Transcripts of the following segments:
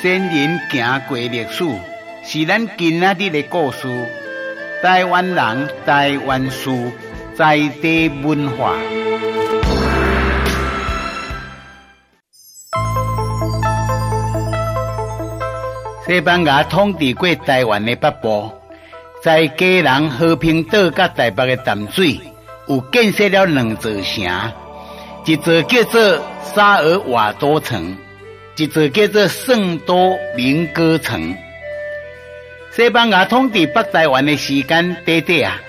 先人行过历史，是咱今仔日的故事。台湾人，台湾事，在地文化。西班牙统治过台湾的北部，在嘉南和平岛甲台北的淡水，有建设了两座城，一座叫做沙尔瓦多城。一座叫做圣多明哥城。西班牙统治北台湾的时间短短啊，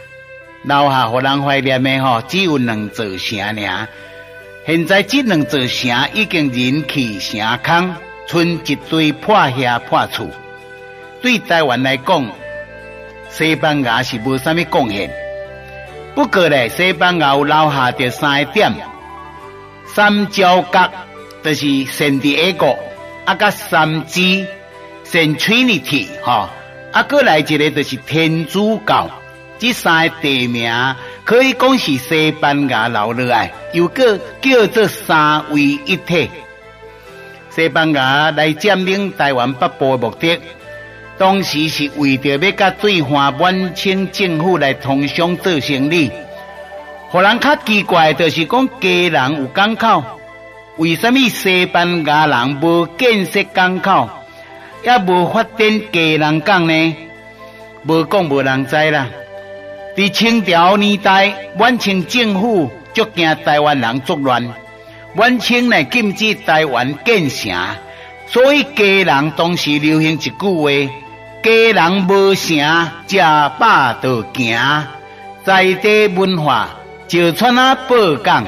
留下互人怀念的吼，只有两座城尔。现在这两座城已经人去城空，剩一堆破厦破厝。对台湾来讲，西班牙是无啥物贡献。不过咧，西班牙有留下着三点：三角角。就是圣地亚哥，啊，甲三支圣 Trinity 哈，啊，过来一个就是天主教，这三个地名可以讲是西班牙留落来，又个叫做三位一体。西班牙来占领台湾北部的目的，当时是为着要甲对华满清政府来通商做生意。互人较奇怪，就是讲家人有港口。为什么西班牙人无建设港口，也无发展嘉南港呢？无讲无人知啦。伫清朝年代，满清政府足惊台湾人作乱，满清呢禁止台湾建城，所以家人当时流行一句话：家人无城，食饱就行。在地文化，就穿啊宝港。